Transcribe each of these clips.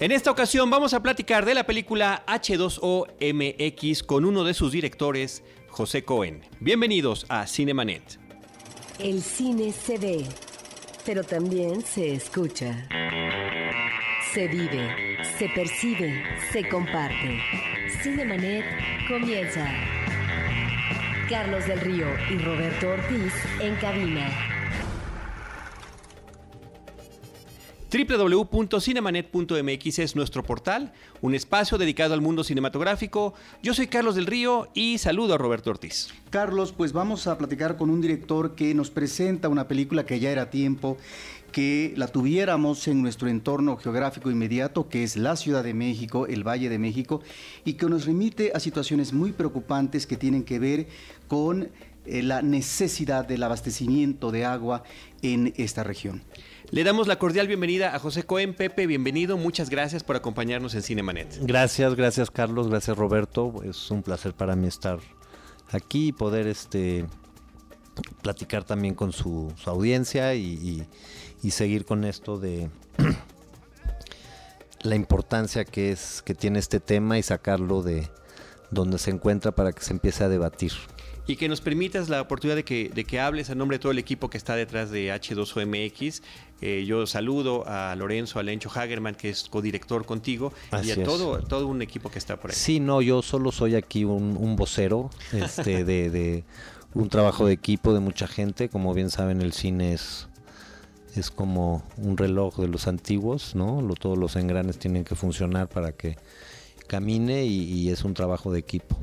En esta ocasión vamos a platicar de la película H2O MX con uno de sus directores, José Cohen. Bienvenidos a Cinemanet. El cine se ve, pero también se escucha. Se vive, se percibe, se comparte. Cinemanet comienza. Carlos del Río y Roberto Ortiz en cabina. www.cinemanet.mx es nuestro portal, un espacio dedicado al mundo cinematográfico. Yo soy Carlos del Río y saludo a Roberto Ortiz. Carlos, pues vamos a platicar con un director que nos presenta una película que ya era tiempo que la tuviéramos en nuestro entorno geográfico inmediato, que es la Ciudad de México, el Valle de México, y que nos remite a situaciones muy preocupantes que tienen que ver con eh, la necesidad del abastecimiento de agua en esta región. Le damos la cordial bienvenida a José Cohen. Pepe, bienvenido. Muchas gracias por acompañarnos en Cinemanet. Gracias, gracias Carlos, gracias Roberto. Es un placer para mí estar aquí y poder este, platicar también con su, audiencia y, seguir con esto de la importancia que es que tiene este tema y sacarlo de donde se encuentra para que se empiece a debatir y que nos permitas la oportunidad de que, de que hables a nombre de todo el equipo que está detrás de H2OMX. Eh, yo saludo a Lorenzo, a Lencho Hagerman, que es codirector contigo, y a todo, todo un equipo que está por ahí. Sí, no, yo solo soy aquí un, vocero este, de, un trabajo de equipo de mucha gente. Como bien saben, el cine es, es como un reloj de los antiguos, ¿no? todos los engranes tienen que funcionar para que camine y es un trabajo de equipo.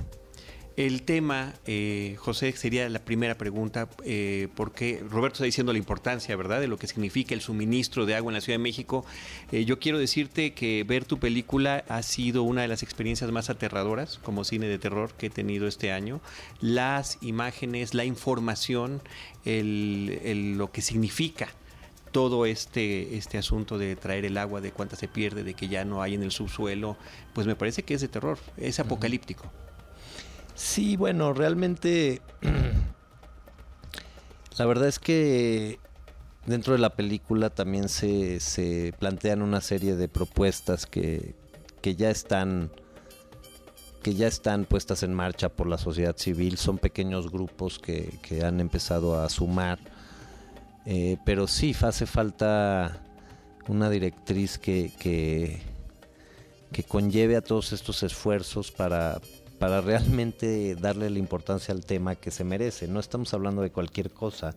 El tema, eh, José, sería la primera pregunta, eh, porque Roberto está diciendo la importancia, ¿verdad?, de lo que significa el suministro de agua en la Ciudad de México. Eh, yo quiero decirte que ver tu película ha sido una de las experiencias más aterradoras como cine de terror que he tenido este año. Las imágenes, la información, lo que significa todo este, este asunto de traer el agua, de cuánta se pierde, de que ya no hay en el subsuelo, pues me parece que es de terror, es apocalíptico. Sí, bueno, realmente la verdad es que dentro de la película también se, se plantean una serie de propuestas que, que, ya están que ya están puestas en marcha por la sociedad civil, son pequeños grupos que, que han empezado a sumar, eh, pero sí hace falta una directriz que, que, que conlleve a todos estos esfuerzos para, para realmente darle la importancia al tema que se merece. No estamos hablando de cualquier cosa,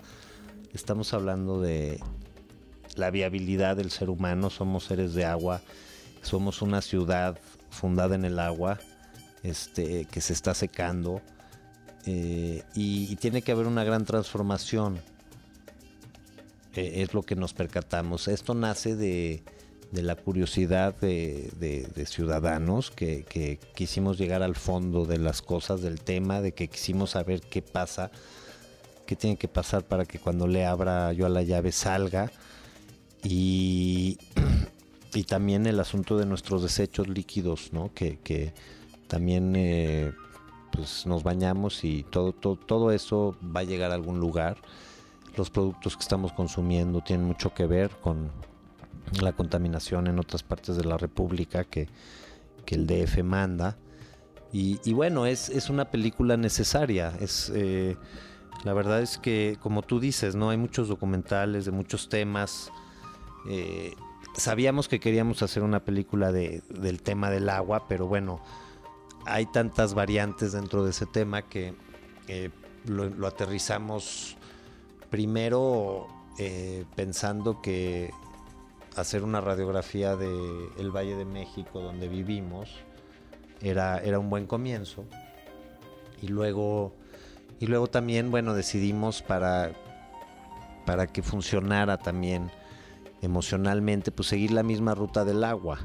estamos hablando de la viabilidad del ser humano, somos seres de agua, somos una ciudad fundada en el agua, este, que se está secando, eh, y, tiene que haber una gran transformación. Eh, es lo que nos percatamos. Esto nace de, de la curiosidad de, ciudadanos que, quisimos llegar al fondo de las cosas, del tema, de que quisimos saber qué pasa, qué tiene que pasar para que cuando le abra yo a la llave salga. Y, y también el asunto de nuestros desechos líquidos, ¿no? que, también eh, pues nos bañamos y todo, todo, todo eso va a llegar a algún lugar. Los productos que estamos consumiendo tienen mucho que ver con, la contaminación en otras partes de la República que, el DF manda. Y, bueno, es, es, una película necesaria. Es, eh, la verdad es que, como tú dices, ¿no? hay muchos documentales de muchos temas. Eh, sabíamos que queríamos hacer una película de, del tema del agua, pero bueno, hay tantas variantes dentro de ese tema que lo, aterrizamos primero eh, pensando que hacer una radiografía de el Valle de México donde vivimos era, era un buen comienzo. Y luego, y luego también, bueno, decidimos para, para que funcionara también emocionalmente, pues seguir la misma ruta del agua.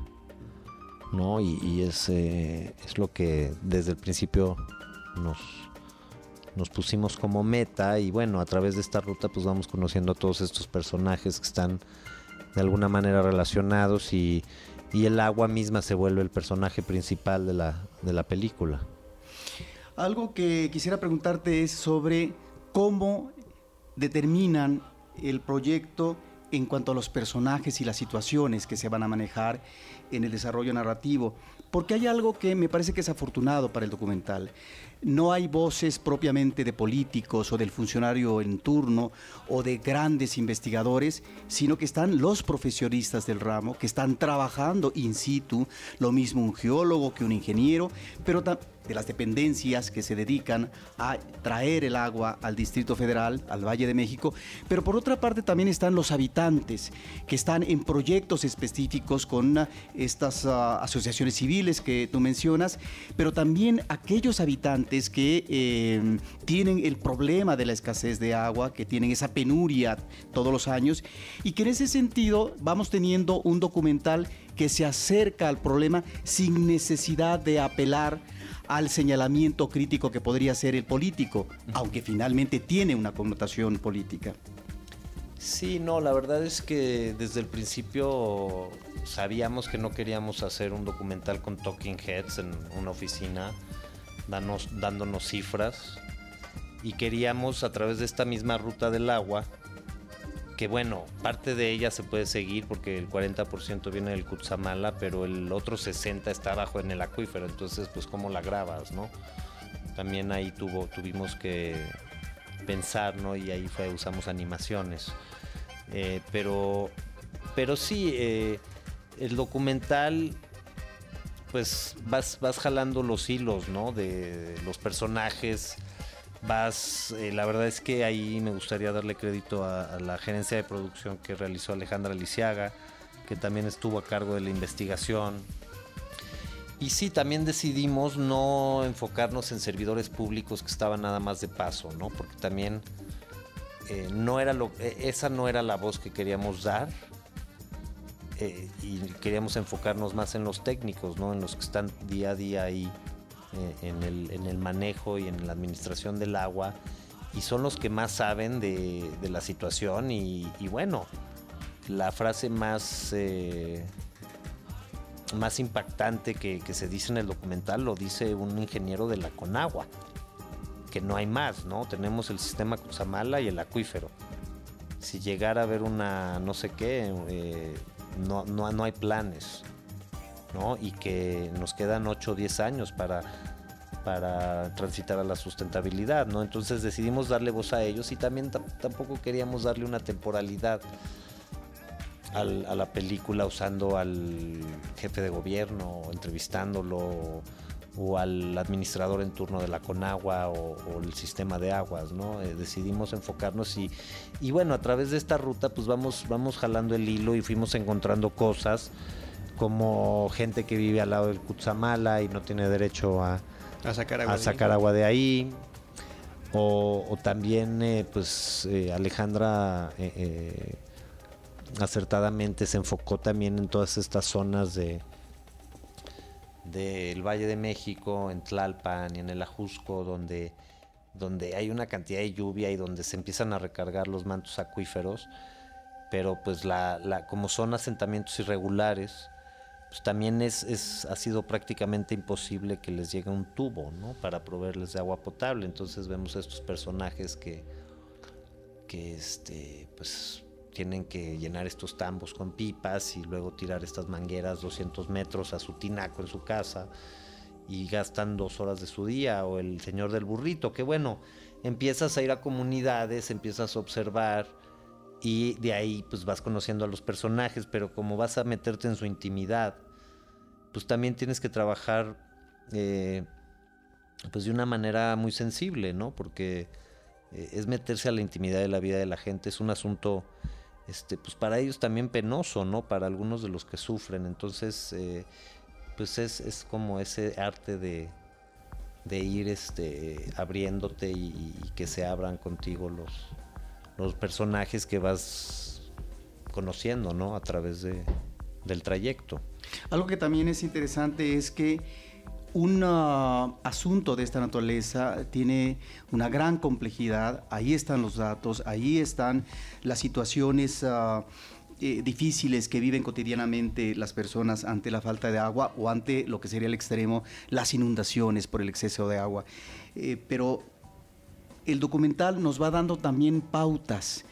¿no? Y, es, eh, es lo que desde el principio nos, nos pusimos como meta y bueno, a través de esta ruta pues vamos conociendo a todos estos personajes que están de alguna manera relacionados y, el agua misma se vuelve el personaje principal de la, de la película. Algo que quisiera preguntarte es sobre cómo determinan el proyecto en cuanto a los personajes y las situaciones que se van a manejar en el desarrollo narrativo, porque hay algo que me parece que es afortunado para el documental. No hay voces propiamente de políticos o del funcionario en turno o de grandes investigadores, sino que están los profesionistas del ramo, que están trabajando in situ, lo mismo un geólogo que un ingeniero, pero de las dependencias que se dedican a traer el agua al Distrito Federal, al Valle de México, pero por otra parte también están los habitantes que están en proyectos específicos con uh, estas uh, asociaciones civiles que tú mencionas, pero también aquellos habitantes que eh, tienen el problema de la escasez de agua, que tienen esa penuria todos los años. Y que en ese sentido vamos teniendo un documental que se acerca al problema sin necesidad de apelar al señalamiento crítico que podría ser el político, aunque finalmente tiene una connotación política. Sí, no, la verdad es que desde el principio sabíamos que no queríamos hacer un documental con talking heads en una oficina, dándonos cifras, y queríamos a través de esta misma ruta del agua que bueno, parte de ella se puede seguir porque el 40% viene del Kutsamala, pero el otro 60% está abajo en el acuífero, entonces pues cómo la grabas, ¿no? También ahí tuvo, tuvimos que pensar, ¿no? Y ahí fue, usamos animaciones. Eh, pero, pero sí, eh, el documental, pues vas, vas jalando los hilos, ¿no? De los personajes vas, eh, la verdad es que ahí me gustaría darle crédito a, la gerencia de producción que realizó Alejandra Lisiaga, que también estuvo a cargo de la investigación. Y sí, también decidimos no enfocarnos en servidores públicos que estaban nada más de paso, ¿no? Porque también eh, no era lo, e, esa no era la voz que queríamos dar. Eh, y queríamos enfocarnos más en los técnicos, ¿no? En los que están día a día ahí eh, en, el, manejo y en la administración del agua y son los que más saben de, la situación y, bueno, la frase más, eh, más impactante que, se dice en el documental lo dice un ingeniero de la Conagua, que no hay más, ¿no? Tenemos el sistema Cutzamala y el acuífero. Si llegara a haber una no sé qué, no, no, no hay planes. Y que nos quedan 8 o 10 años para, para transitar a la sustentabilidad, ¿no? Entonces decidimos darle voz a ellos y también tampoco queríamos darle una temporalidad a la película usando al jefe de gobierno, entrevistándolo, o al administrador en turno de la Conagua o, el sistema de aguas, ¿no? Eh, decidimos enfocarnos y, y, bueno, a través de esta ruta pues vamos, vamos jalando el hilo y fuimos encontrando cosas como gente que vive al lado del Kutsamala y no tiene derecho a, sacar, agua, de ahí. O, también, eh, pues, eh, Alejandra eh, acertadamente se enfocó también en todas estas zonas de del Valle de México, en Tlalpan y en el Ajusco, donde, donde hay una cantidad de lluvia y donde se empiezan a recargar los mantos acuíferos, pero pues la, como son asentamientos irregulares, pues, también es, ha sido prácticamente imposible que les llegue un tubo, ¿no? Para proveerles de agua potable. Entonces vemos estos personajes que, que este, pues tienen que llenar estos tambos con pipas y luego tirar estas mangueras 200 metros a su tinaco en su casa y gastan dos horas de su día o el señor del burrito, que bueno, empiezas a ir a comunidades, empiezas a observar y de ahí pues vas conociendo a los personajes, pero como vas a meterte en su intimidad, pues también tienes que trabajar eh, pues de una manera muy sensible, ¿no? Porque eh, es meterse a la intimidad de la vida de la gente, es un asunto, este, pues para ellos también penoso, ¿no? Para algunos de los que sufren, entonces, eh, pues es, como ese arte de, ir este, abriéndote y, que se abran contigo los, los personajes que vas conociendo, ¿no? A través de, del trayecto. Algo que también es interesante es que un ah, asunto de esta naturaleza tiene una gran complejidad, ahí están los datos, ahí están las situaciones ah, eh, difíciles que viven cotidianamente las personas ante la falta de agua o ante lo que sería el extremo, las inundaciones por el exceso de agua. Eh, pero el documental nos va dando también pautas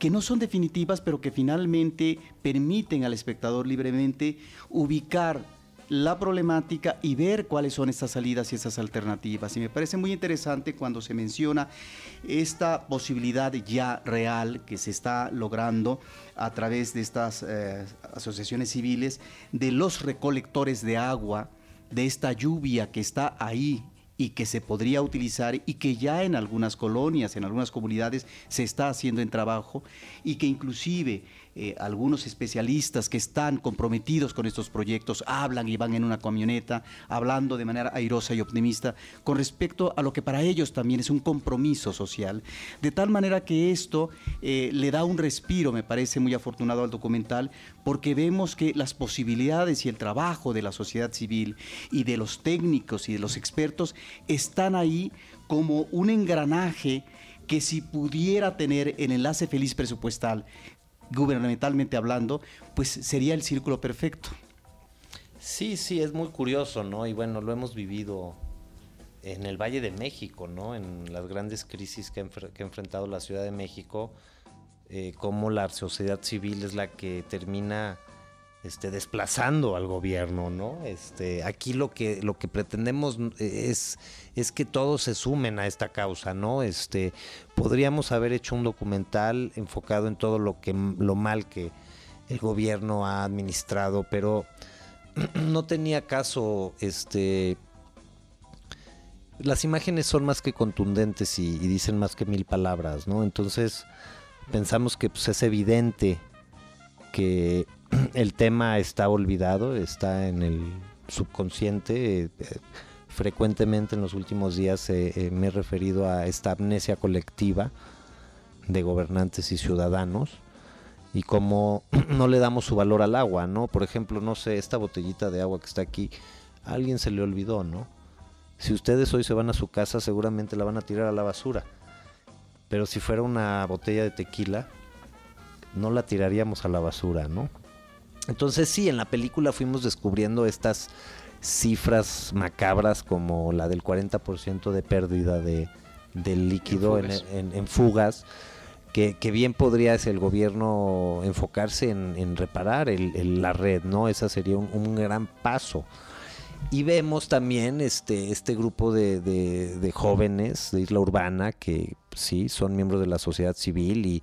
que no son definitivas, pero que finalmente permiten al espectador libremente ubicar la problemática y ver cuáles son estas salidas y estas alternativas. Y me parece muy interesante cuando se menciona esta posibilidad ya real que se está logrando a través de estas eh, asociaciones civiles de los recolectores de agua, de esta lluvia que está ahí y que se podría utilizar y que ya en algunas colonias, en algunas comunidades se está haciendo en trabajo y que inclusive eh, algunos especialistas que están comprometidos con estos proyectos hablan y van en una camioneta hablando de manera airosa y optimista con respecto a lo que para ellos también es un compromiso social. De tal manera que esto eh, le da un respiro, me parece muy afortunado al documental, porque vemos que las posibilidades y el trabajo de la sociedad civil y de los técnicos y de los expertos están ahí como un engranaje que si pudiera tener el enlace feliz presupuestal gubernamentalmente hablando, pues sería el círculo perfecto. Sí, sí, es muy curioso, ¿no? Y bueno, lo hemos vivido en el Valle de México, ¿no? En las grandes crisis que, ha enfrentado la Ciudad de México, eh, cómo la sociedad civil es la que termina este, desplazando al gobierno, ¿no? Este, aquí lo que, lo que pretendemos es, es que todos se sumen a esta causa, ¿no? Este, podríamos haber hecho un documental enfocado en todo lo que lo mal que el gobierno ha administrado, pero no tenía caso, este, las imágenes son más que contundentes y, dicen más que mil palabras, ¿no? Entonces pensamos que pues, es evidente que el tema está olvidado, está en el subconsciente. Eh, frecuentemente en los últimos días eh, me he referido a esta amnesia colectiva de gobernantes y ciudadanos y cómo no le damos su valor al agua, ¿no? Por ejemplo, no sé, esta botellita de agua que está aquí, a alguien se le olvidó, ¿no? Si ustedes hoy se van a su casa, seguramente la van a tirar a la basura. Pero si fuera una botella de tequila, no la tiraríamos a la basura, ¿no? Entonces sí, en la película fuimos descubriendo estas cifras macabras como la del 40% de pérdida de, del líquido en fugas, que, bien podría el gobierno enfocarse en, reparar la red, ¿no? Esa sería un, gran paso. Y vemos también este, este grupo de, de jóvenes de Isla Urbana que sí son miembros de la sociedad civil y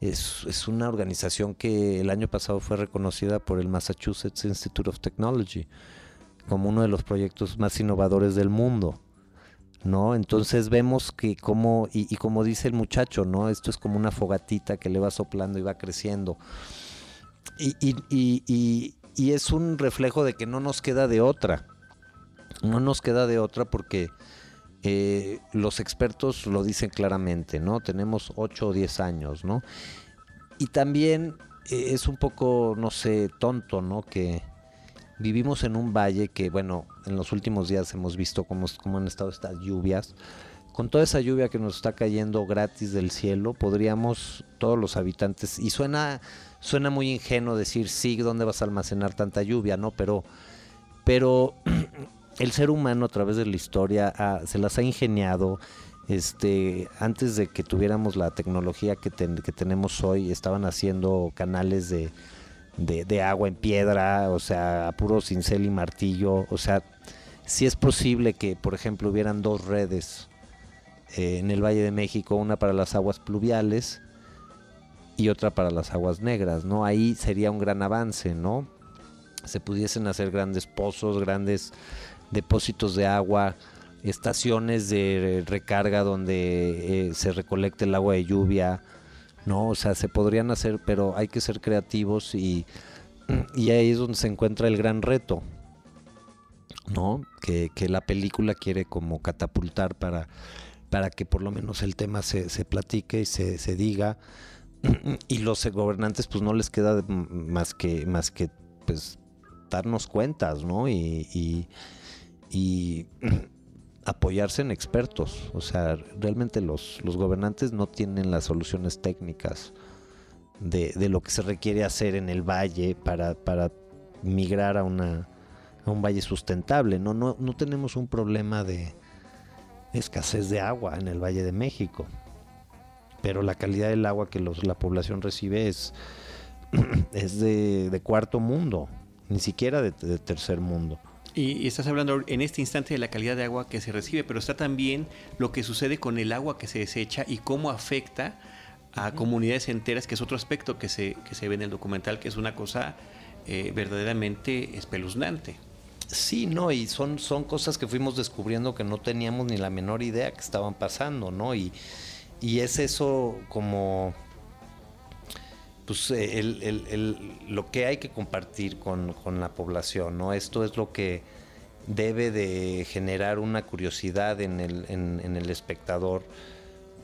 es, una organización que el año pasado fue reconocida por el Massachusetts Institute of Technology como uno de los proyectos más innovadores del mundo. ¿no? Entonces vemos que como, y, como dice el muchacho, ¿no? Esto es como una fogatita que le va soplando y va creciendo. Y, y, y, es un reflejo de que no nos queda de otra. No nos queda de otra porque eh, los expertos lo dicen claramente, ¿no? Tenemos 8 o 10 años, ¿no? Y también eh, es un poco, no sé, tonto, ¿no? Que vivimos en un valle que, bueno, en los últimos días hemos visto cómo, cómo han estado estas lluvias. Con toda esa lluvia que nos está cayendo gratis del cielo, podríamos todos los habitantes, y suena, suena muy ingenuo decir, sí, ¿dónde vas a almacenar tanta lluvia? No, pero, pero el ser humano a través de la historia se las ha ingeniado. Este, antes de que tuviéramos la tecnología que, tenemos hoy, estaban haciendo canales de, de, agua en piedra, o sea, a puro cincel y martillo. O sea, si es posible que, por ejemplo, hubieran dos redes eh, en el Valle de México, una para las aguas pluviales y otra para las aguas negras, ¿no? Ahí sería un gran avance, ¿no? Se pudiesen hacer grandes pozos, grandes depósitos de agua, estaciones de recarga donde eh, se recolecte el agua de lluvia, ¿no? O sea, se podrían hacer, pero hay que ser creativos y, y ahí es donde se encuentra el gran reto, ¿no? Que, la película quiere como catapultar para, para que por lo menos el tema se, se platique y se, se diga y los gobernantes pues no les queda más que más que pues darnos cuentas, ¿no? y apoyarse en expertos. O sea, realmente los, los gobernantes no tienen las soluciones técnicas de, de, lo que se requiere hacer en el valle para, para migrar a, una, a un valle sustentable. No, no, no tenemos un problema de escasez de agua en el Valle de México. pero la calidad del agua que la población recibe es, es de, cuarto mundo, ni siquiera de, tercer mundo. Y, estás hablando en este instante de la calidad de agua que se recibe, pero está también lo que sucede con el agua que se desecha y cómo afecta a comunidades enteras, que es otro aspecto que se, que se ve en el documental, que es una cosa eh, verdaderamente espeluznante. Sí, no, y son, son cosas que fuimos descubriendo que no teníamos ni la menor idea que estaban pasando, ¿no? Y, y es eso como pues el, lo que hay que compartir con, la población, ¿no? Esto es lo que debe de generar una curiosidad en el, en, el espectador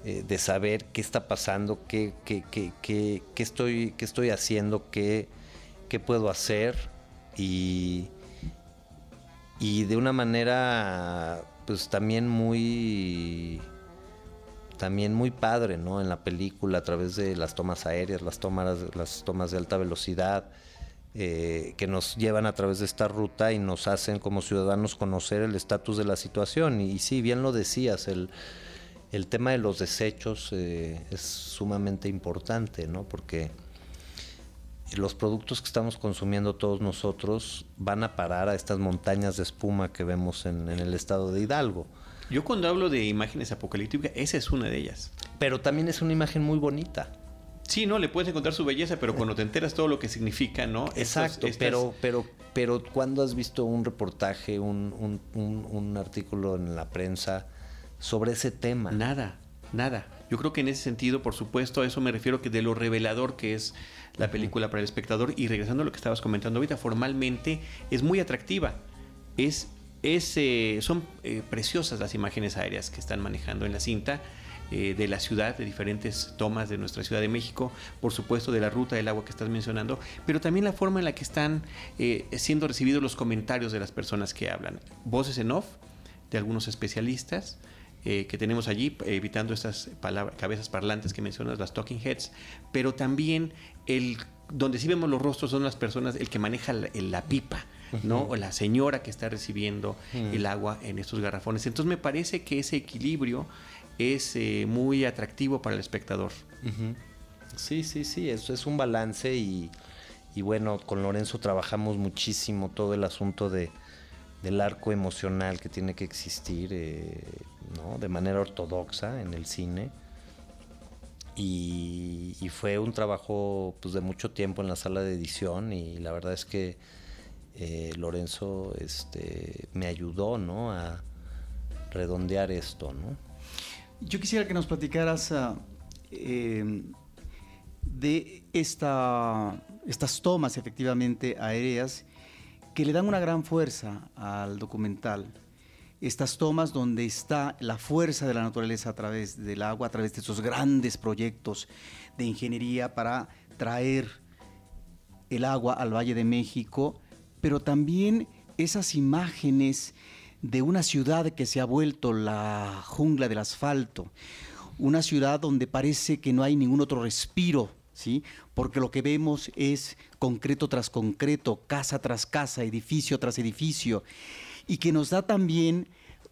eh, de saber qué está pasando, qué, qué, qué, estoy, qué estoy haciendo, qué, qué puedo hacer y, y de una manera pues también muy también muy padre, ¿no? En la película, a través de las tomas aéreas, las tomas, las tomas de alta velocidad, eh, que nos llevan a través de esta ruta y nos hacen como ciudadanos conocer el estatus de la situación. Y, sí, bien lo decías, el, el tema de los desechos eh, es sumamente importante, ¿no? Porque los productos que estamos consumiendo todos nosotros van a parar a estas montañas de espuma que vemos en el estado de Hidalgo. Yo cuando hablo de imágenes apocalípticas, esa es una de ellas. Pero también es una imagen muy bonita. Sí, no, le puedes encontrar su belleza, pero cuando te enteras todo lo que significa, ¿no? Exacto, pero, pero, pero cuando has visto un reportaje, un, un, artículo en la prensa sobre ese tema? Nada, nada. Yo creo que en ese sentido, por supuesto, a eso me refiero que de lo revelador que es la película para el espectador y regresando a lo que estabas comentando ahorita, formalmente es muy atractiva. Es eh, son eh, preciosas las imágenes aéreas que están manejando en la cinta eh, de la ciudad, de diferentes tomas de nuestra Ciudad de México, por supuesto de la ruta del agua que estás mencionando, pero también la forma en la que están siendo recibidos los comentarios de las personas que hablan. Voces en off de algunos especialistas. que tenemos allí, evitando estas cabezas parlantes que mencionas, las talking heads, pero también el donde sí vemos los rostros son las personas, el que maneja la pipa, ¿no? O la señora que está recibiendo el agua en estos garrafones. Entonces me parece que ese equilibrio es eh, muy atractivo para el espectador. Sí, sí, sí, eso es un balance y, bueno, con Lorenzo trabajamos muchísimo todo el asunto de, del arco emocional que tiene que existir eh, de manera ortodoxa en el cine. Y, y, fue un trabajo pues, de mucho tiempo en la sala de edición y la verdad es que eh, Lorenzo este, me ayudó ¿no? a redondear esto. Yo quisiera que nos platicaras ah, em, de esta, estas tomas efectivamente aéreas que le dan una gran fuerza al documental. Estas tomas donde está la fuerza de la naturaleza a través del agua, a través de esos grandes proyectos de ingeniería para traer el agua al Valle de México pero también esas imágenes de una ciudad que se ha vuelto la jungla del asfalto, una ciudad donde parece que no hay ningún otro respiro, ¿sí? Porque lo que vemos es concreto tras concreto, casa tras casa, edificio tras edificio, y que nos da también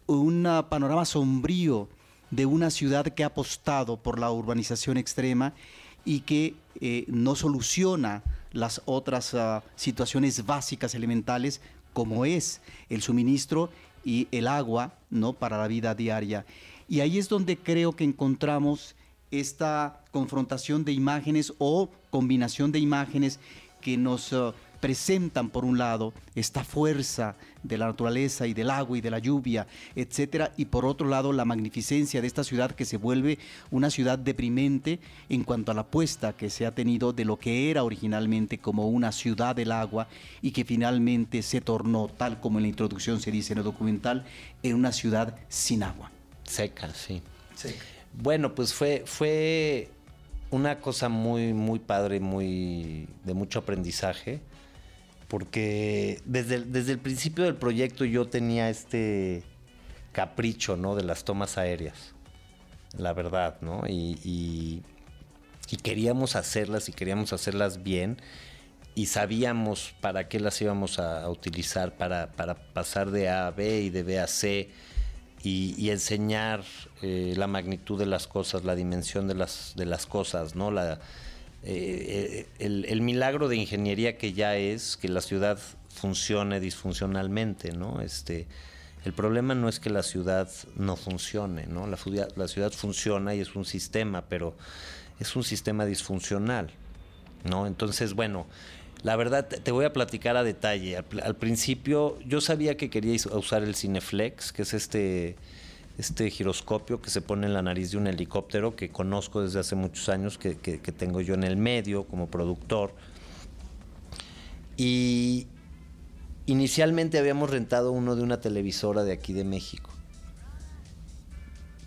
un panorama sombrío de una ciudad que ha apostado por la urbanización extrema y que eh, no soluciona las otras ah, situaciones básicas, elementales, como es el suministro y el agua ¿no? para la vida diaria. Y ahí es donde creo que encontramos esta confrontación de imágenes o combinación de imágenes que nos ah, presentan por un lado esta fuerza de la naturaleza y del agua y de la lluvia, etcétera, y por otro lado la magnificencia de esta ciudad que se vuelve una ciudad deprimente en cuanto a la apuesta que se ha tenido de lo que era originalmente como una ciudad del agua y que finalmente se tornó, tal como en la introducción se dice en el documental, en una ciudad sin agua. Seca, sí. Bueno, pues fue, fue una cosa muy, muy padre, muy de mucho aprendizaje porque desde desde el principio del proyecto yo tenía este capricho, ¿no? De las tomas aéreas, la verdad, ¿no? Y, queríamos hacerlas y queríamos hacerlas bien y sabíamos para qué las íbamos a, utilizar, para, pasar de A a B y de B a C. y, enseñar eh, la magnitud de las cosas, la dimensión de las, de las cosas, ¿no? La, eh, el, el, milagro de ingeniería que ya es que la ciudad funcione disfuncionalmente, ¿no? Este, el problema no es que la ciudad no funcione, ¿no? La, ciudad funciona y es un sistema, pero es un sistema disfuncional, ¿no? Entonces, bueno, la verdad, te voy a platicar a detalle. Al, principio, yo sabía que quería usar el Cineflex, que es este, este giroscopio que se pone en la nariz de un helicóptero que conozco desde hace muchos años, que, tengo yo en el medio como productor. Y inicialmente habíamos rentado uno de una televisora de aquí de México.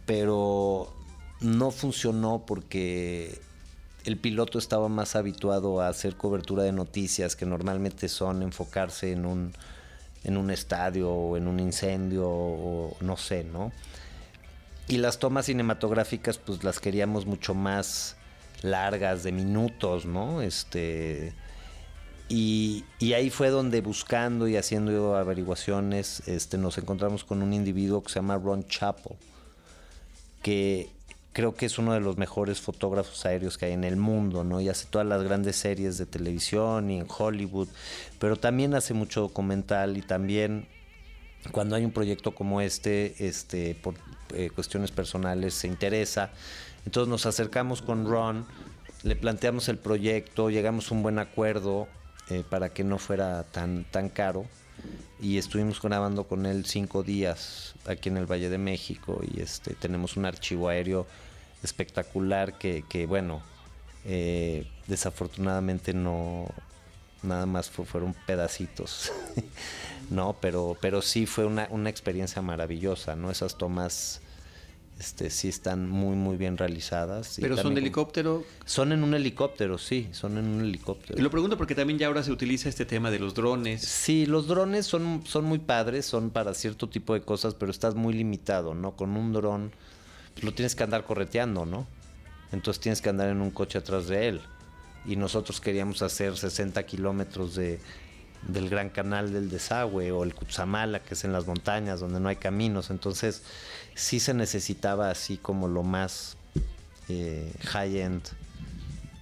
Pero no funcionó porque el piloto estaba más habituado a hacer cobertura de noticias que normalmente son enfocarse en un, en un estadio o en un incendio o no sé, ¿no? Y las tomas cinematográficas pues las queríamos mucho más largas, de minutos, ¿no? Este, y, y, ahí fue donde buscando y haciendo averiguaciones este, nos encontramos con un individuo que se llama Ron Chappell, que creo que es uno de los mejores fotógrafos aéreos que hay en el mundo, ¿no? Y hace todas las grandes series de televisión y en Hollywood, pero también hace mucho documental y también cuando hay un proyecto como este, este por eh, cuestiones personales se interesa. Entonces nos acercamos con Ron, le planteamos el proyecto, llegamos a un buen acuerdo eh, para que no fuera tan, tan caro y estuvimos grabando con él cinco días aquí en el Valle de México y este tenemos un archivo aéreo espectacular que, bueno, eh, desafortunadamente no, nada más fueron pedacitos, ¿no? Pero, pero sí fue una, una, experiencia maravillosa, ¿no? Esas tomas este, sí están muy, muy bien realizadas. ¿Pero son de helicóptero? Son en un helicóptero, sí, son en un helicóptero. Y lo pregunto porque también ya ahora se utiliza este tema de los drones. Sí, los drones son, son muy padres, son para cierto tipo de cosas, pero estás muy limitado, ¿no? Con un dron lo tienes que andar correteando, ¿no? Entonces tienes que andar en un coche atrás de él. Y nosotros queríamos hacer 60 kilómetros de, del Gran Canal del Desagüe o el Cutzamala, que es en las montañas donde no hay caminos. Entonces sí se necesitaba así como lo más eh, high-end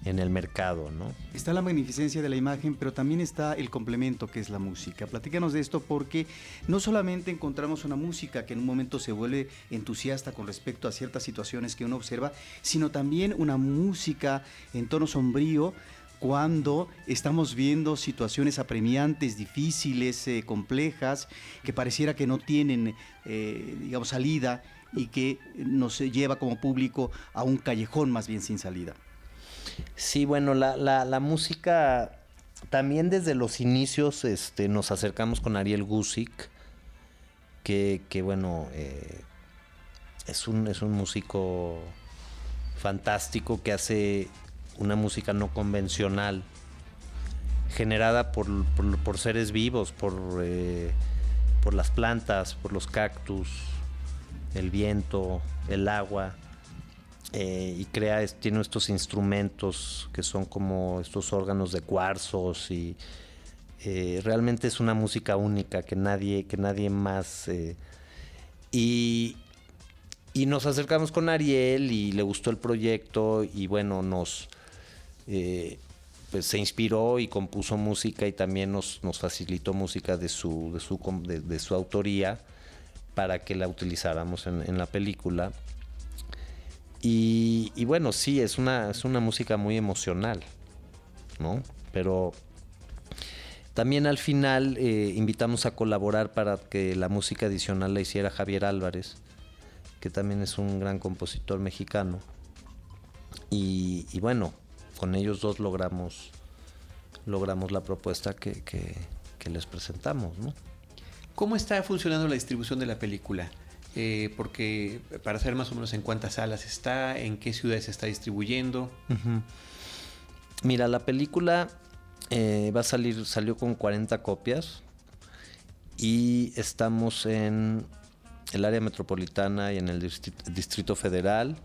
en el mercado, ¿no? Está la magnificencia de la imagen, pero también está el complemento que es la música. Platícanos de esto porque no solamente encontramos una música que en un momento se vuelve entusiasta con respecto a ciertas situaciones que uno observa, sino también una música en tono sombrío cuando estamos viendo situaciones apremiantes, difíciles, eh, complejas, que pareciera que no tienen, eh, digamos, salida y que nos lleva como público a un callejón más bien sin salida. Sí, bueno, la, la, música también desde los inicios este, nos acercamos con Ariel Gusick, que, que bueno, eh, es, un, es un músico fantástico que hace una música no convencional, generada por, por, seres vivos, por, eh, por las plantas, por los cactus, el viento, el agua. Eh, y crea, tiene estos instrumentos que son como estos órganos de cuarzos y eh, realmente es una música única que nadie, que nadie más... Eh, y, y, nos acercamos con Ariel y le gustó el proyecto y bueno, nos... pues se inspiró y compuso música y también nos, nos facilitó música de su, de su, de, su autoría para que la utilizáramos en, en la película y, bueno, sí, es una, es una música muy emocional, ¿no? Pero también al final eh, invitamos a colaborar para que la música adicional la hiciera Javier Álvarez, que también es un gran compositor mexicano. Y, bueno, con ellos dos logramos, logramos la propuesta que, que, les presentamos, ¿no? ¿Cómo está funcionando la distribución de la película? Eh, porque para saber más o menos en cuántas salas está, en qué ciudades se está distribuyendo. Mira, la película eh, va a salir, salió con 40 copias y estamos en el área metropolitana y en el Distrito, Federal.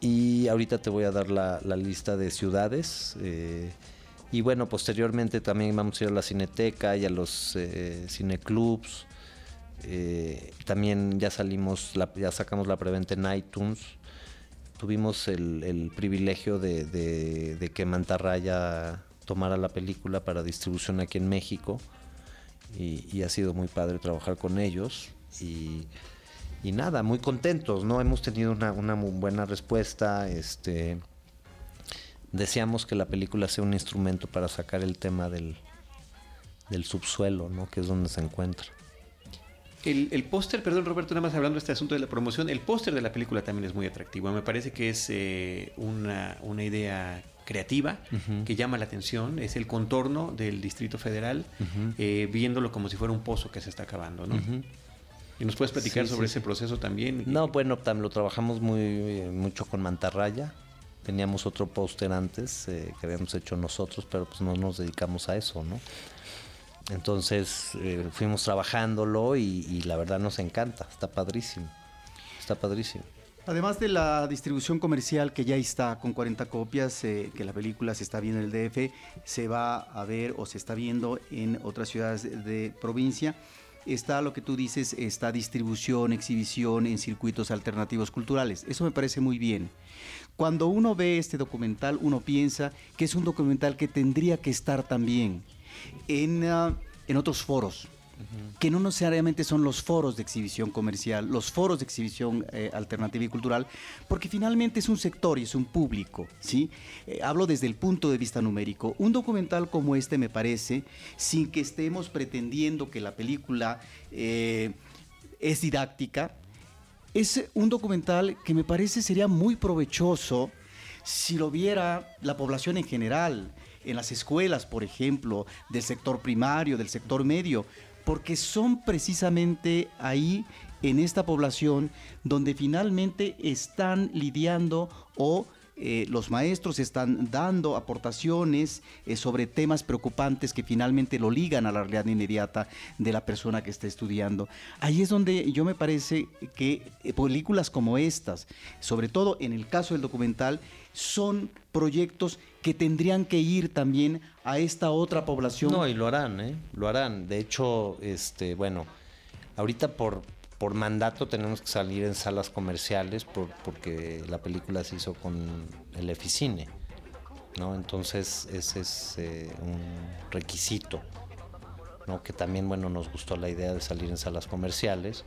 Y ahorita te voy a dar la, lista de ciudades. Eh, y bueno, posteriormente también vamos a ir a la cineteca y a los cineclubs Eh, también ya salimos, ya sacamos la preventa en iTunes. Tuvimos el, privilegio de, que Mantarraya tomara la película para distribución aquí en México. Y, ha sido muy padre trabajar con ellos. Y, nada, muy contentos, ¿no? Hemos tenido una, buena respuesta. Este, deseamos que la película sea un instrumento para sacar el tema del subsuelo, ¿no? Que es donde se encuentra. El, póster, perdón Roberto, nada más hablando de este asunto de la promoción, el póster de la película también es muy atractivo. Me parece que es eh, una, idea creativa que llama la atención. Es el contorno del Distrito Federal, eh, viéndolo como si fuera un pozo que se está acabando, ¿no? ¿Y nos puedes platicar sobre ese proceso también? No, bueno, lo trabajamos muy eh, mucho con Mantarraya. Teníamos otro póster antes que habíamos hecho nosotros, pero pues no nos dedicamos a eso, ¿no? Entonces eh, fuimos trabajándolo y, la verdad nos encanta, está padrísimo, está padrísimo. Además de la distribución comercial que ya está con 40 copias, eh, que la película se está viendo en el DF, se va a ver o se está viendo en otras ciudades de, provincia. Está lo que tú dices, está distribución, exhibición en circuitos alternativos culturales. Eso me parece muy bien. Cuando uno ve este documental, uno piensa que es un documental que tendría que estar también en, ah, en otros foros, que no necesariamente son los foros de exhibición comercial, los foros de exhibición eh, alternativa y cultural, porque finalmente es un sector y es un público, ¿sí? Eh, hablo desde el punto de vista numérico. Un documental como este me parece, sin que estemos pretendiendo que la película eh, es didáctica, es un documental que me parece sería muy provechoso si lo viera la población en general, en las escuelas, por ejemplo, del sector primario, del sector medio, porque son precisamente ahí en esta población donde finalmente están lidiando o eh, los maestros están dando aportaciones eh, sobre temas preocupantes que finalmente lo ligan a la realidad inmediata de la persona que está estudiando. Ahí es donde yo me parece que eh, películas como estas, sobre todo en el caso del documental, son proyectos que tendrían que ir también a esta otra población. No, y lo harán, ¿eh? Lo harán. De hecho, este, bueno, ahorita por, por mandato tenemos que salir en salas comerciales porque la película se hizo con el Eficine, ¿no? Entonces ese es eh, un requisito, ¿no? Que también, bueno, nos gustó la idea de salir en salas comerciales,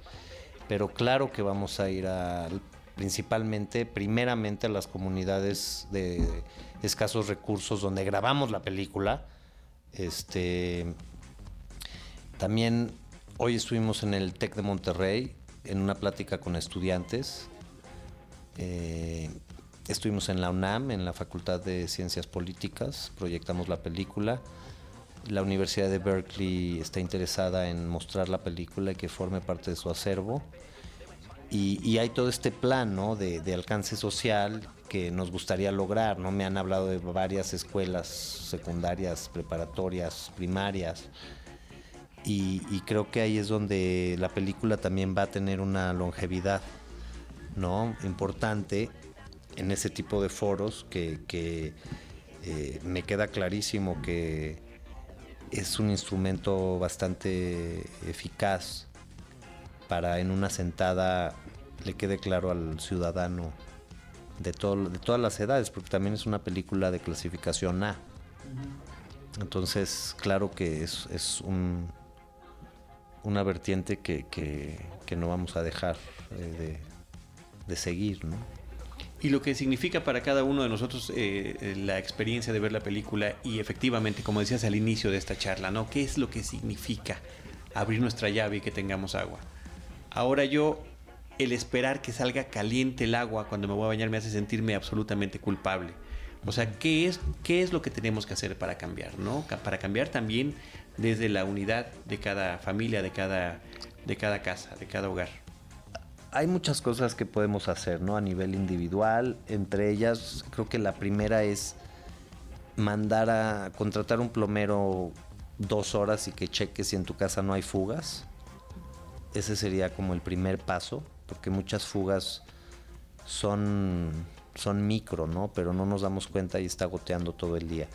pero claro que vamos a ir al principalmente, primeramente a las comunidades de escasos recursos donde grabamos la película. Este, también hoy estuvimos en el TEC de Monterrey en una plática con estudiantes. Eh, estuvimos en la UNAM, en la Facultad de Ciencias Políticas, proyectamos la película. La Universidad de Berkeley está interesada en mostrar la película y que forme parte de su acervo. Y, hay todo este plan de, alcance social que nos gustaría lograr. ¿no? Me han hablado de varias escuelas secundarias, preparatorias, primarias. Y, creo que ahí es donde la película también va a tener una longevidad ¿no? importante en ese tipo de foros que, eh, me queda clarísimo que es un instrumento bastante eficaz para en una sentada le quede claro al ciudadano de, todo, de todas las edades, porque también es una película de clasificación A. Entonces, claro que es, un, una vertiente que, no vamos a dejar eh, de, seguir, ¿no? Y lo que significa para cada uno de nosotros eh, eh, la experiencia de ver la película y efectivamente, como decías al inicio de esta charla, ¿no? ¿Qué es lo que significa abrir nuestra llave y que tengamos agua? Ahora yo el esperar que salga caliente el agua cuando me voy a bañar me hace sentirme absolutamente culpable. O sea, ¿qué es, qué es lo que tenemos que hacer para cambiar? ¿no? Para cambiar también desde la unidad de cada familia, de cada, de cada casa, de cada hogar. Hay muchas cosas que podemos hacer, ¿no? A nivel individual. Entre ellas, creo que la primera es mandar a contratar un plomero dos horas y que cheque si en tu casa no hay fugas. Ese sería como el primer paso porque muchas fugas son, son micro, ¿no? Pero no nos damos cuenta y está goteando todo el día.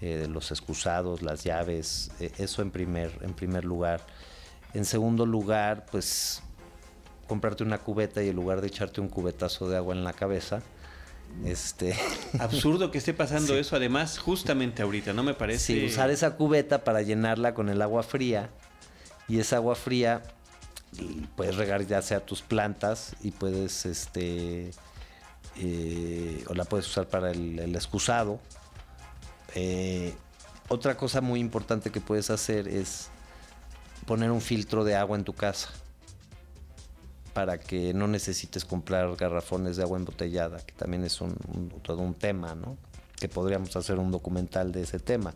Eh, los excusados, las llaves, eh, eso en primer, en primer lugar. En segundo lugar, pues comprarte una cubeta y en lugar de echarte un cubetazo de agua en la cabeza, este absurdo que esté pasando eso además justamente ahorita, ¿no me parece? Sí, usar esa cubeta para llenarla con el agua fría y esa agua fría puedes regar ya sea tus plantas y puedes este eh, o la puedes usar para el, excusado. Eh, otra cosa muy importante que puedes hacer es poner un filtro de agua en tu casa para que no necesites comprar garrafones de agua embotellada, que también es un, todo un tema, ¿no? Que podríamos hacer un documental de ese tema.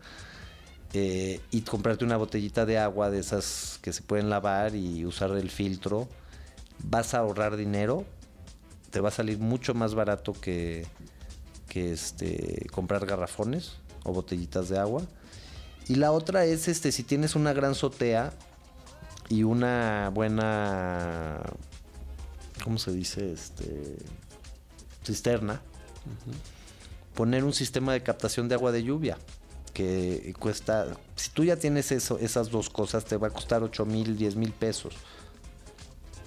Eh, y comprarte una botellita de agua de esas que se pueden lavar y usar el filtro, vas a ahorrar dinero, te va a salir mucho más barato que, que este, comprar garrafones o botellitas de agua. Y la otra es este, si tienes una gran azotea y una buena ¿cómo se dice? Este cisterna. Poner un sistema de captación de agua de lluvia que cuesta, si tú ya tienes eso, esas dos cosas, te va a costar 8 mil, 10 mil pesos,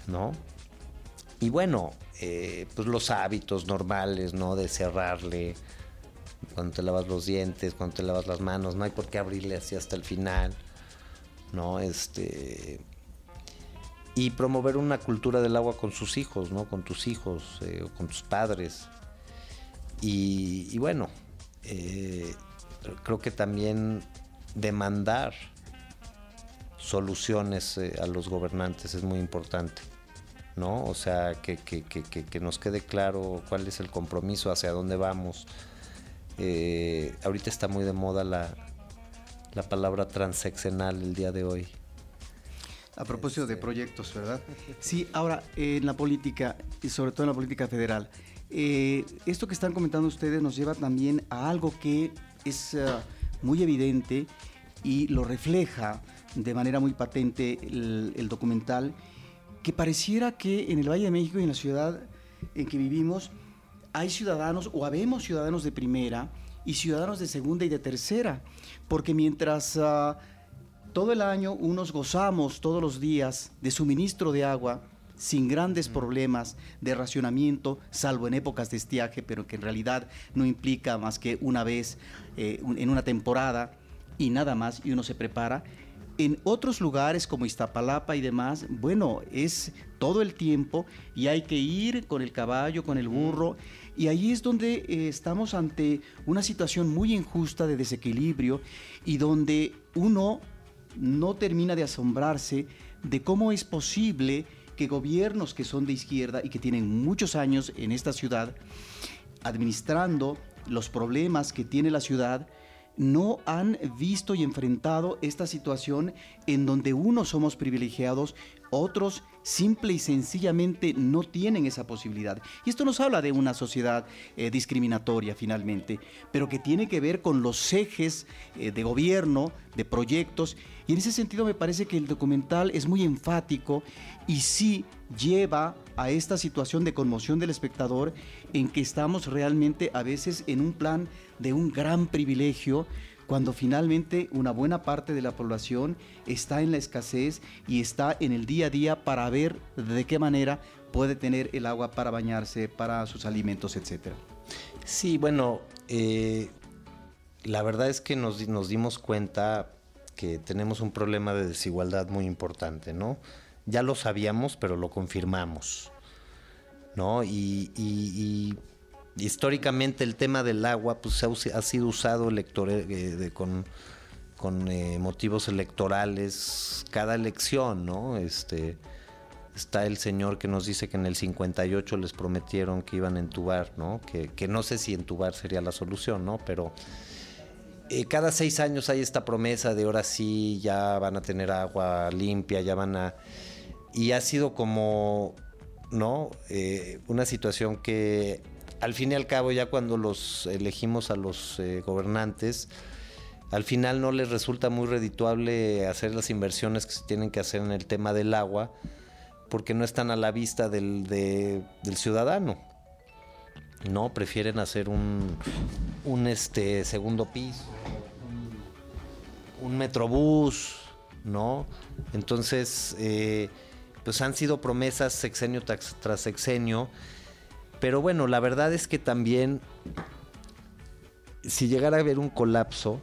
¿no? Y bueno, eh, pues los hábitos normales, ¿no? De cerrarle cuando te lavas los dientes, cuando te lavas las manos, no hay por qué abrirle así hasta el final, ¿no? Este. Y promover una cultura del agua con sus hijos, ¿no? Con tus hijos eh, o con tus padres. Y, bueno, eh, creo que también demandar soluciones a los gobernantes es muy importante. ¿no? O sea, que, que, que, que, nos quede claro cuál es el compromiso, hacia dónde vamos. Eh, ahorita está muy de moda la, la palabra transeccional el día de hoy. A propósito de este. proyectos, ¿verdad? Sí, ahora, en la política, y sobre todo en la política federal, eh, esto que están comentando ustedes nos lleva también a algo que es eh, muy evidente y lo refleja de manera muy patente el, el documental, que pareciera que en el Valle de México y en la ciudad en que vivimos hay ciudadanos o habemos ciudadanos de primera y ciudadanos de segunda y de tercera, porque mientras ah, todo el año unos gozamos todos los días de suministro de agua, sin grandes problemas de racionamiento, salvo en épocas de estiaje, pero que en realidad no implica más que una vez eh, en una temporada y nada más, y uno se prepara. En otros lugares como Iztapalapa y demás, bueno, es todo el tiempo y hay que ir con el caballo, con el burro. Y ahí es donde eh, estamos ante una situación muy injusta de desequilibrio y donde uno no termina de asombrarse de cómo es posible que gobiernos que son de izquierda y que tienen muchos años en esta ciudad, administrando los problemas que tiene la ciudad, no han visto y enfrentado esta situación en donde unos somos privilegiados, otros simple y sencillamente no tienen esa posibilidad. Y esto nos habla de una sociedad eh, discriminatoria finalmente, pero que tiene que ver con los ejes eh, de gobierno, de proyectos, y en ese sentido me parece que el documental es muy enfático y sí lleva a esta situación de conmoción del espectador en que estamos realmente a veces en un plan de un gran privilegio cuando finalmente una buena parte de la población está en la escasez y está en el día a día para ver de qué manera puede tener el agua para bañarse, para sus alimentos, etc. Sí, bueno, eh, la verdad es que nos, nos dimos cuenta que tenemos un problema de desigualdad muy importante, ¿no? Ya lo sabíamos, pero lo confirmamos, ¿no? y históricamente el tema del agua pues, ha, sido usado eh, con, con eh, motivos electorales cada elección, ¿no? Este, está el señor que nos dice que en el 58 les prometieron que iban a entubar, ¿no? Que, que no sé si entubar sería la solución, ¿no? Pero eh, cada seis años hay esta promesa de ahora sí ya van a tener agua limpia, ya van a... Y ha sido como, ¿no? una situación que al fin y al cabo, ya cuando los elegimos a los eh, gobernantes, al final no les resulta muy redituable hacer las inversiones que se tienen que hacer en el tema del agua, porque no están a la vista del, ciudadano. No, prefieren hacer un, un este, segundo piso, un, metrobús, ¿no? Entonces, eh, pues han sido promesas sexenio tras sexenio, pero bueno, la verdad es que también, si llegara a haber un colapso,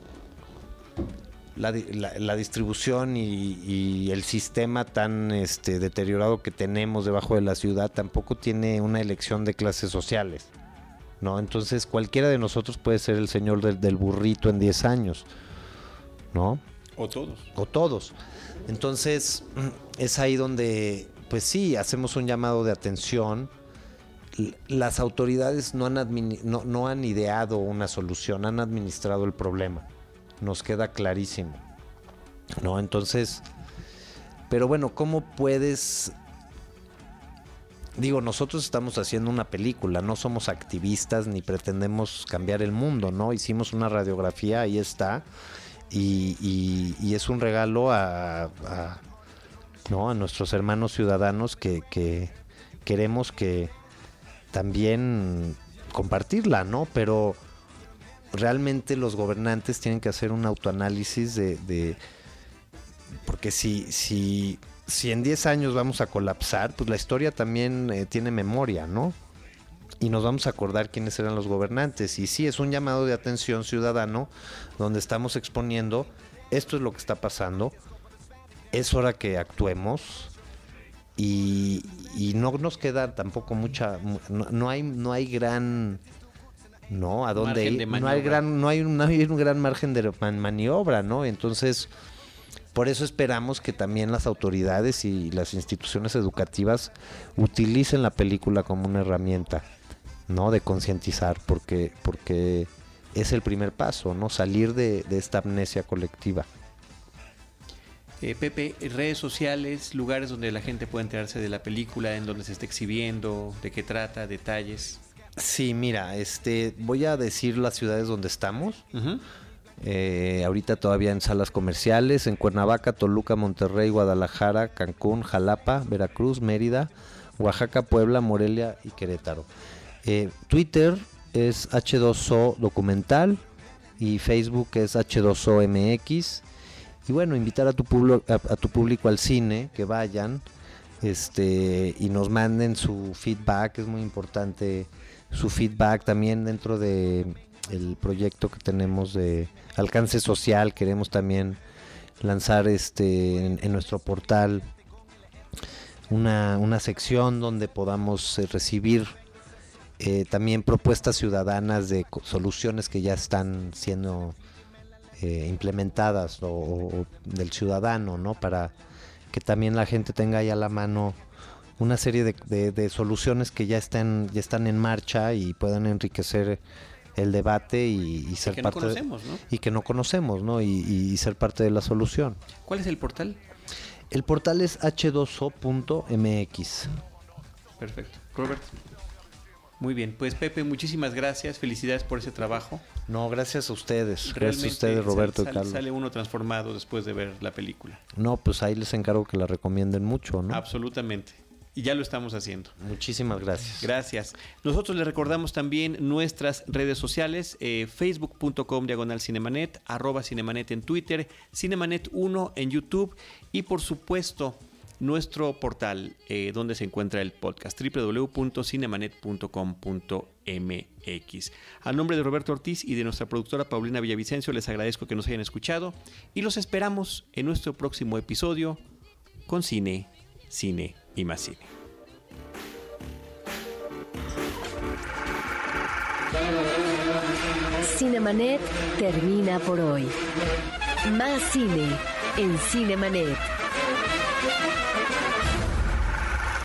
la, di- la- la distribución y, y el sistema tan este, deteriorado que tenemos debajo de la ciudad tampoco tiene una elección de clases sociales. ¿no? Entonces cualquiera de nosotros puede ser el señor del, del burrito en 10 años. ¿no? O todos. o todos. Entonces, es ahí donde, pues sí, hacemos un llamado de atención. Las autoridades no han, no, no han ideado una solución, han administrado el problema. Nos queda clarísimo. ¿No? Entonces, pero bueno, ¿cómo puedes... Digo, nosotros estamos haciendo una película, no somos activistas ni pretendemos cambiar el mundo, ¿no? Hicimos una radiografía, ahí está, y, es un regalo a, ¿no? a nuestros hermanos ciudadanos que queremos que también compartirla, ¿no? Pero realmente los gobernantes tienen que hacer un autoanálisis de, de- porque si, si, si en 10 años vamos a colapsar, pues la historia también eh, tiene memoria, ¿no? Y nos vamos a acordar quiénes eran los gobernantes. Y sí, es un llamado de atención ciudadano donde estamos exponiendo esto es lo que está pasando, es hora que actuemos y, y no nos queda tampoco mucha, mu- no, no hay, no hay gran, no, a dónde ir, no hay gran, no hay, un- no hay un gran margen de man- maniobra, ¿no? Entonces, por eso esperamos que también las autoridades y las instituciones educativas utilicen la película como una herramienta, ¿no? De concientizar, porque, porque es el primer paso, ¿no? Salir de, de esta amnesia colectiva. Eh, Pepe, redes sociales, lugares donde la gente puede enterarse de la película, en donde se está exhibiendo, de qué trata, detalles. Sí, mira, este, voy a decir las ciudades donde estamos. Eh, ahorita todavía en salas comerciales, en Cuernavaca, Toluca, Monterrey, Guadalajara, Cancún, Jalapa, Veracruz, Mérida, Oaxaca, Puebla, Morelia y Querétaro. Eh, Twitter es H2O Documental y Facebook es H2O MX. Y bueno, invitar a tu, publo- a, tu público al cine, que vayan este, y nos manden su feedback, es muy importante su feedback. También dentro de el proyecto que tenemos de alcance social, queremos también lanzar este en, nuestro portal una, una sección donde podamos eh, recibir eh, también propuestas ciudadanas de soluciones que ya están siendo eh, implementadas o, del ciudadano, ¿no? Para que también la gente tenga ahí a la mano una serie de, de- de soluciones que ya están, ya están en marcha y puedan enriquecer el debate y, y ser que no parte de- conocemos, ¿no? y que no conocemos, ¿no? Y, y ser parte de la solución. ¿Cuál es el portal? El portal es h2o.mx. Perfecto. Robert. Muy bien, pues Pepe, muchísimas gracias, felicidades por ese trabajo. No, gracias a ustedes. Gracias a ustedes, Roberto y sale, Carlos. sale uno transformado después de ver la película. No, pues ahí les encargo que la recomienden mucho, ¿no? Absolutamente. Y ya lo estamos haciendo. Muchísimas gracias. Gracias. Nosotros les recordamos también nuestras redes sociales, eh, facebook.com diagonal cinemanet, arroba cinemanet en Twitter, cinemanet1 en YouTube y por supuesto nuestro portal eh, donde se encuentra el podcast, www.cinemanet.com.mx. A nombre de Roberto Ortiz y de nuestra productora Paulina Villavicencio les agradezco que nos hayan escuchado y los esperamos en nuestro próximo episodio con cine, cine y más cine. Cinemanet termina por hoy. Más cine en Cinemanet.